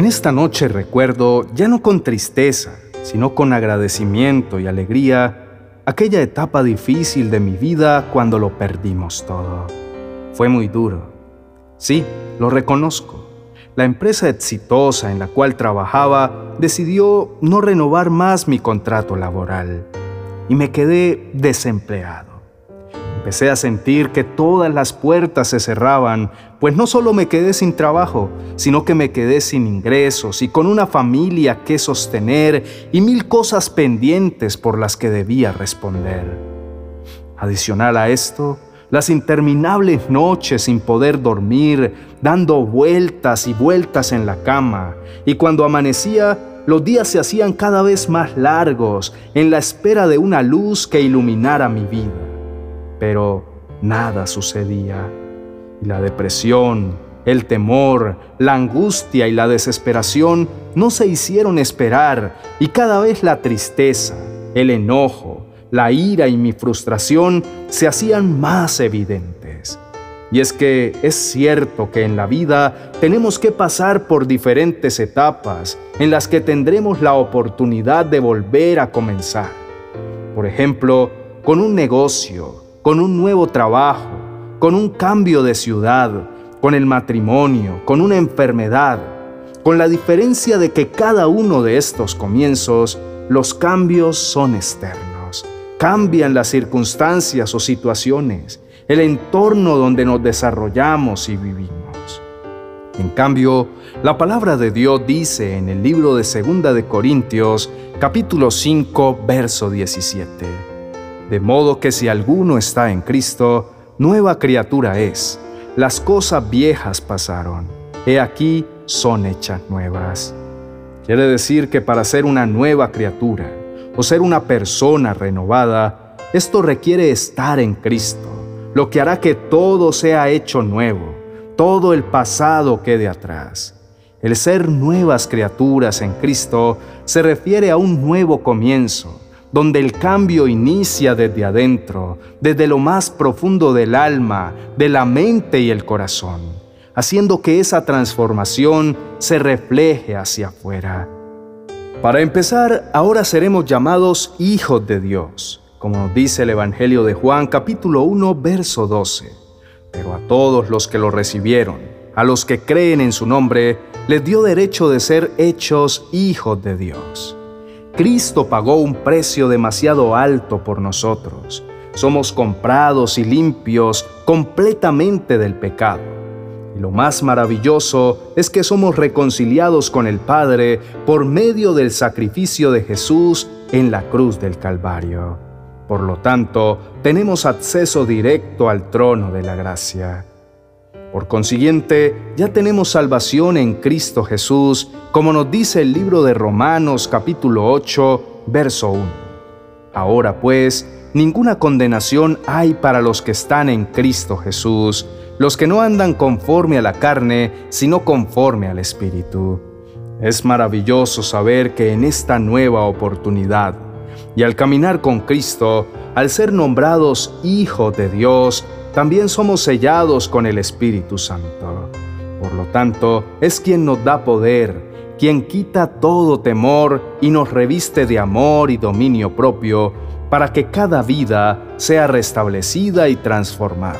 En esta noche recuerdo, ya no con tristeza, sino con agradecimiento y alegría, aquella etapa difícil de mi vida cuando lo perdimos todo. Fue muy duro. Sí, lo reconozco. La empresa exitosa en la cual trabajaba decidió no renovar más mi contrato laboral y me quedé desempleado. Empecé a sentir que todas las puertas se cerraban, pues no solo me quedé sin trabajo, sino que me quedé sin ingresos y con una familia que sostener y mil cosas pendientes por las que debía responder. Adicional a esto, las interminables noches sin poder dormir, dando vueltas y vueltas en la cama, y cuando amanecía, los días se hacían cada vez más largos en la espera de una luz que iluminara mi vida pero nada sucedía. Y la depresión, el temor, la angustia y la desesperación no se hicieron esperar y cada vez la tristeza, el enojo, la ira y mi frustración se hacían más evidentes. Y es que es cierto que en la vida tenemos que pasar por diferentes etapas en las que tendremos la oportunidad de volver a comenzar. Por ejemplo, con un negocio, con un nuevo trabajo, con un cambio de ciudad, con el matrimonio, con una enfermedad, con la diferencia de que cada uno de estos comienzos, los cambios son externos. Cambian las circunstancias o situaciones, el entorno donde nos desarrollamos y vivimos. En cambio, la palabra de Dios dice en el libro de Segunda de Corintios, capítulo 5, verso 17 de modo que si alguno está en Cristo, nueva criatura es. Las cosas viejas pasaron. He aquí son hechas nuevas. Quiere decir que para ser una nueva criatura o ser una persona renovada, esto requiere estar en Cristo, lo que hará que todo sea hecho nuevo, todo el pasado quede atrás. El ser nuevas criaturas en Cristo se refiere a un nuevo comienzo, donde el cambio inicia desde adentro, desde lo más profundo del alma, de la mente y el corazón, haciendo que esa transformación se refleje hacia afuera. Para empezar, ahora seremos llamados hijos de Dios, como nos dice el Evangelio de Juan capítulo 1, verso 12. Pero a todos los que lo recibieron, a los que creen en su nombre, les dio derecho de ser hechos hijos de Dios. Cristo pagó un precio demasiado alto por nosotros. Somos comprados y limpios completamente del pecado. Y lo más maravilloso es que somos reconciliados con el Padre por medio del sacrificio de Jesús en la cruz del Calvario. Por lo tanto, tenemos acceso directo al trono de la gracia. Por consiguiente, ya tenemos salvación en Cristo Jesús, como nos dice el libro de Romanos capítulo 8, verso 1. Ahora pues, ninguna condenación hay para los que están en Cristo Jesús, los que no andan conforme a la carne, sino conforme al Espíritu. Es maravilloso saber que en esta nueva oportunidad, y al caminar con Cristo, al ser nombrados hijos de Dios, también somos sellados con el Espíritu Santo. Por lo tanto, es quien nos da poder, quien quita todo temor y nos reviste de amor y dominio propio para que cada vida sea restablecida y transformada,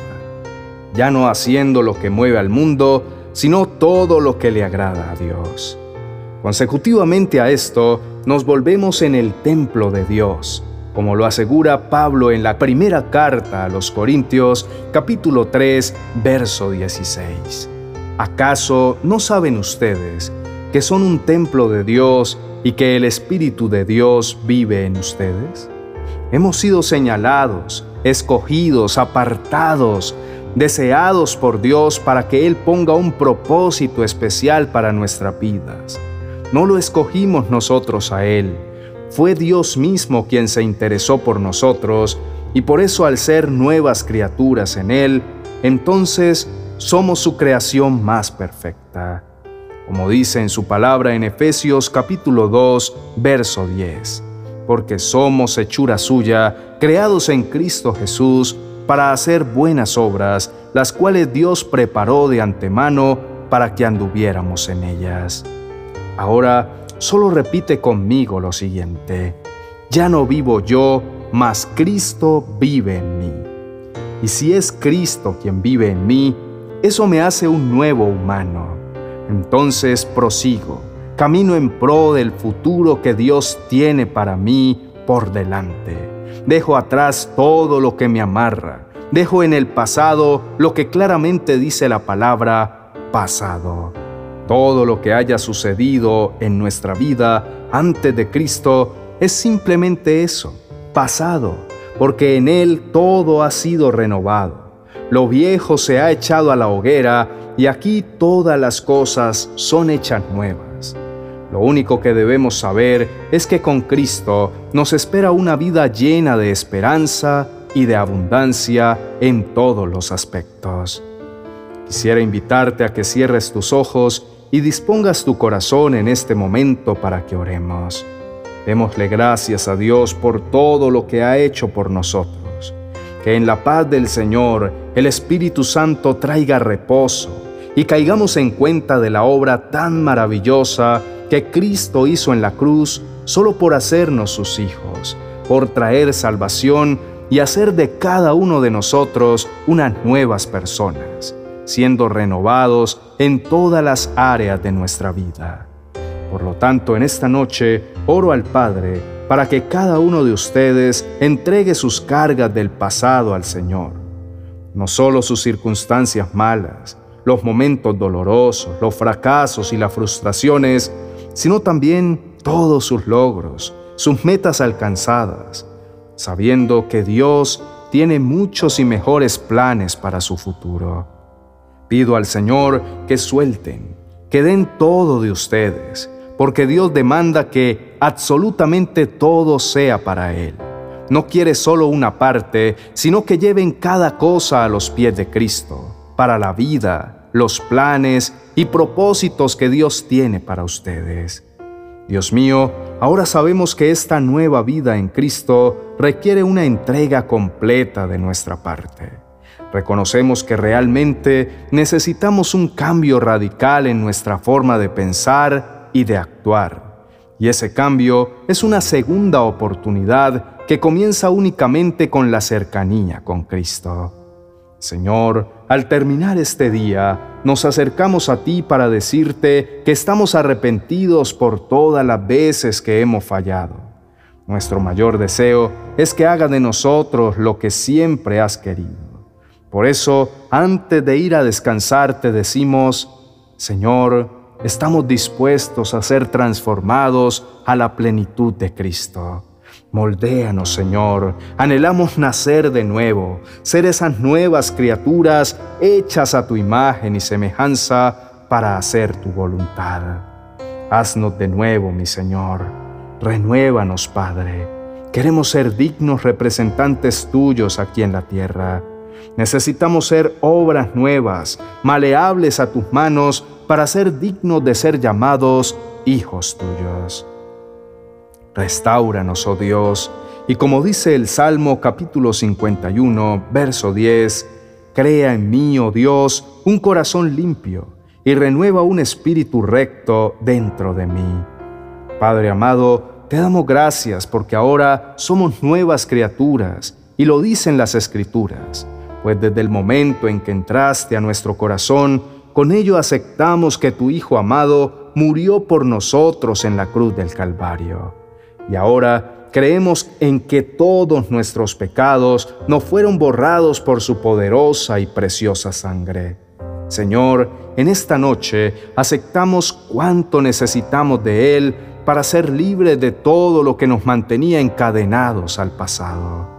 ya no haciendo lo que mueve al mundo, sino todo lo que le agrada a Dios. Consecutivamente a esto, nos volvemos en el templo de Dios, como lo asegura Pablo en la primera carta a los Corintios capítulo 3 verso 16. ¿Acaso no saben ustedes que son un templo de Dios y que el Espíritu de Dios vive en ustedes? Hemos sido señalados, escogidos, apartados, deseados por Dios para que Él ponga un propósito especial para nuestras vidas. No lo escogimos nosotros a Él, fue Dios mismo quien se interesó por nosotros y por eso al ser nuevas criaturas en Él, entonces somos su creación más perfecta. Como dice en su palabra en Efesios capítulo 2, verso 10, porque somos hechura suya, creados en Cristo Jesús, para hacer buenas obras, las cuales Dios preparó de antemano para que anduviéramos en ellas. Ahora solo repite conmigo lo siguiente. Ya no vivo yo, mas Cristo vive en mí. Y si es Cristo quien vive en mí, eso me hace un nuevo humano. Entonces prosigo, camino en pro del futuro que Dios tiene para mí por delante. Dejo atrás todo lo que me amarra. Dejo en el pasado lo que claramente dice la palabra pasado. Todo lo que haya sucedido en nuestra vida antes de Cristo es simplemente eso, pasado, porque en Él todo ha sido renovado. Lo viejo se ha echado a la hoguera y aquí todas las cosas son hechas nuevas. Lo único que debemos saber es que con Cristo nos espera una vida llena de esperanza y de abundancia en todos los aspectos. Quisiera invitarte a que cierres tus ojos y dispongas tu corazón en este momento para que oremos. Démosle gracias a Dios por todo lo que ha hecho por nosotros. Que en la paz del Señor el Espíritu Santo traiga reposo y caigamos en cuenta de la obra tan maravillosa que Cristo hizo en la cruz solo por hacernos sus hijos, por traer salvación y hacer de cada uno de nosotros unas nuevas personas, siendo renovados en todas las áreas de nuestra vida. Por lo tanto, en esta noche oro al Padre para que cada uno de ustedes entregue sus cargas del pasado al Señor. No solo sus circunstancias malas, los momentos dolorosos, los fracasos y las frustraciones, sino también todos sus logros, sus metas alcanzadas, sabiendo que Dios tiene muchos y mejores planes para su futuro. Pido al Señor que suelten, que den todo de ustedes, porque Dios demanda que absolutamente todo sea para Él. No quiere solo una parte, sino que lleven cada cosa a los pies de Cristo, para la vida, los planes y propósitos que Dios tiene para ustedes. Dios mío, ahora sabemos que esta nueva vida en Cristo requiere una entrega completa de nuestra parte. Reconocemos que realmente necesitamos un cambio radical en nuestra forma de pensar y de actuar. Y ese cambio es una segunda oportunidad que comienza únicamente con la cercanía con Cristo. Señor, al terminar este día, nos acercamos a ti para decirte que estamos arrepentidos por todas las veces que hemos fallado. Nuestro mayor deseo es que haga de nosotros lo que siempre has querido. Por eso, antes de ir a descansar, te decimos, Señor, estamos dispuestos a ser transformados a la plenitud de Cristo. Moldéanos, Señor. Anhelamos nacer de nuevo, ser esas nuevas criaturas hechas a tu imagen y semejanza para hacer tu voluntad. Haznos de nuevo, mi Señor. Renuévanos, Padre. Queremos ser dignos representantes tuyos aquí en la tierra. Necesitamos ser obras nuevas, maleables a tus manos, para ser dignos de ser llamados hijos tuyos. Restauranos, oh Dios, y como dice el Salmo capítulo 51, verso 10, Crea en mí, oh Dios, un corazón limpio, y renueva un espíritu recto dentro de mí. Padre amado, te damos gracias porque ahora somos nuevas criaturas, y lo dicen las Escrituras, pues desde el momento en que entraste a nuestro corazón, con ello aceptamos que tu Hijo amado murió por nosotros en la cruz del Calvario y ahora creemos en que todos nuestros pecados no fueron borrados por su poderosa y preciosa sangre. Señor, en esta noche aceptamos cuánto necesitamos de Él para ser libres de todo lo que nos mantenía encadenados al pasado.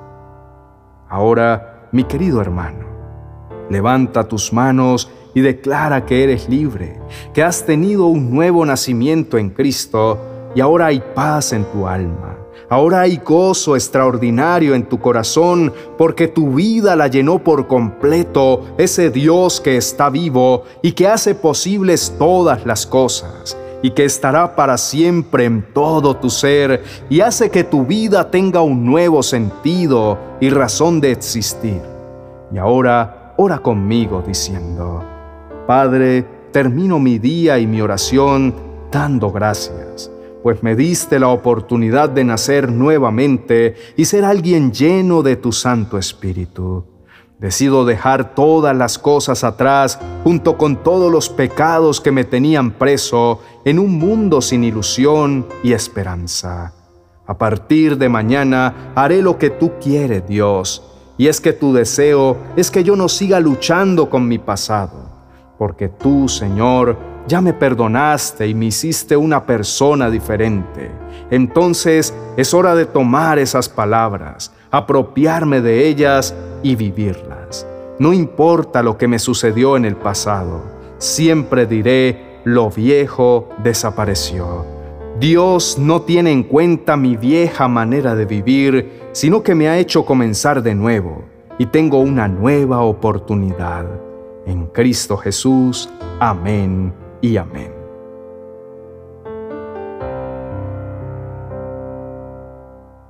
Ahora, mi querido hermano, levanta tus manos y declara que eres libre, que has tenido un nuevo nacimiento en Cristo y ahora hay paz en tu alma. Ahora hay gozo extraordinario en tu corazón porque tu vida la llenó por completo ese Dios que está vivo y que hace posibles todas las cosas y que estará para siempre en todo tu ser y hace que tu vida tenga un nuevo sentido y razón de existir. Y ahora ora conmigo diciendo, Padre, termino mi día y mi oración dando gracias, pues me diste la oportunidad de nacer nuevamente y ser alguien lleno de tu Santo Espíritu. Decido dejar todas las cosas atrás junto con todos los pecados que me tenían preso en un mundo sin ilusión y esperanza. A partir de mañana haré lo que tú quieres, Dios, y es que tu deseo es que yo no siga luchando con mi pasado, porque tú, Señor, ya me perdonaste y me hiciste una persona diferente. Entonces es hora de tomar esas palabras, apropiarme de ellas y vivirlas. No importa lo que me sucedió en el pasado, siempre diré, lo viejo desapareció. Dios no tiene en cuenta mi vieja manera de vivir, sino que me ha hecho comenzar de nuevo y tengo una nueva oportunidad. En Cristo Jesús, amén y amén.